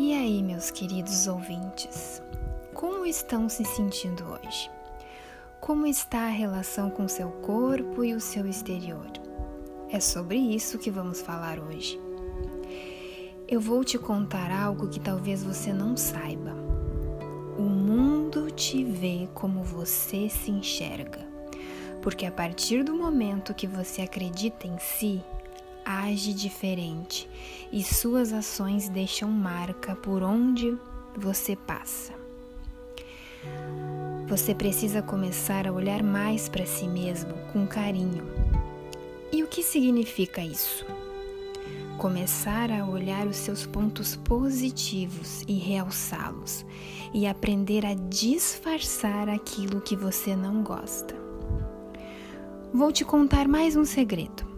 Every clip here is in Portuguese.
meus queridos ouvintes. Como estão se sentindo hoje? Como está a relação com seu corpo e o seu exterior? É sobre isso que vamos falar hoje. Eu vou te contar algo que talvez você não saiba. O mundo te vê como você se enxerga, porque a partir do momento que você acredita em si, age diferente e suas ações deixam marca por onde você passa. Você precisa começar a olhar mais para si mesmo com carinho. E o que significa isso? Começar a olhar os seus pontos positivos e realçá-los, e aprender a disfarçar aquilo que você não gosta. Vou te contar mais um segredo.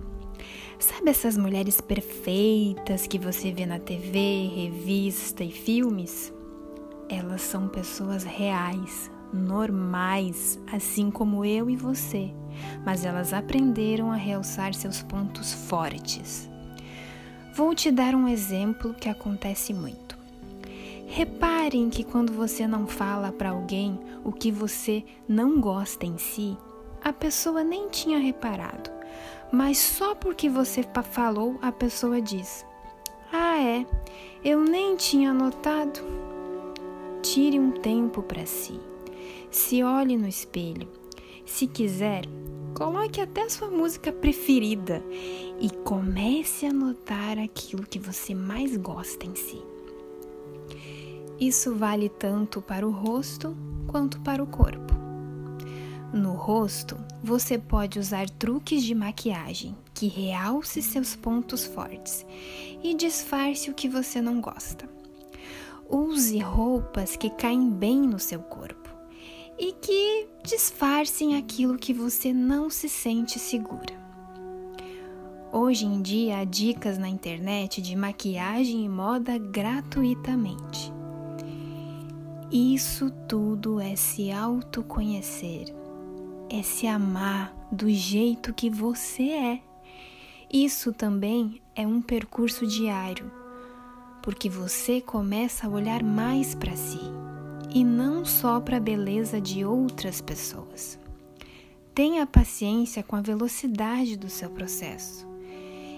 Sabe essas mulheres perfeitas que você vê na TV, revista e filmes? Elas são pessoas reais, normais, assim como eu e você, mas elas aprenderam a realçar seus pontos fortes. Vou te dar um exemplo que acontece muito. Reparem que quando você não fala para alguém o que você não gosta em si, a pessoa nem tinha reparado mas só porque você falou, a pessoa diz: Ah, é, eu nem tinha notado. Tire um tempo para si. Se olhe no espelho. Se quiser, coloque até sua música preferida e comece a notar aquilo que você mais gosta em si. Isso vale tanto para o rosto quanto para o corpo. No rosto, você pode usar truques de maquiagem que realce seus pontos fortes e disfarce o que você não gosta. Use roupas que caem bem no seu corpo e que disfarcem aquilo que você não se sente segura. Hoje em dia há dicas na internet de maquiagem e moda gratuitamente. Isso tudo é se autoconhecer é se amar do jeito que você é. Isso também é um percurso diário, porque você começa a olhar mais para si e não só para a beleza de outras pessoas. Tenha paciência com a velocidade do seu processo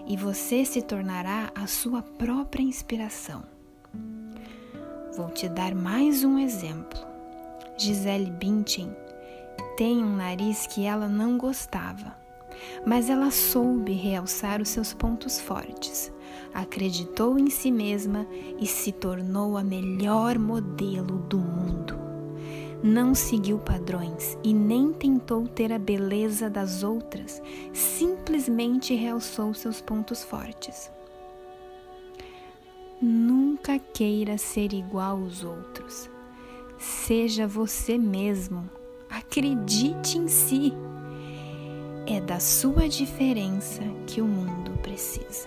e você se tornará a sua própria inspiração. Vou te dar mais um exemplo. Gisele Bündchen tem um nariz que ela não gostava, mas ela soube realçar os seus pontos fortes, acreditou em si mesma e se tornou a melhor modelo do mundo. Não seguiu padrões e nem tentou ter a beleza das outras, simplesmente realçou seus pontos fortes. Nunca queira ser igual aos outros. Seja você mesmo Acredite em si. É da sua diferença que o mundo precisa.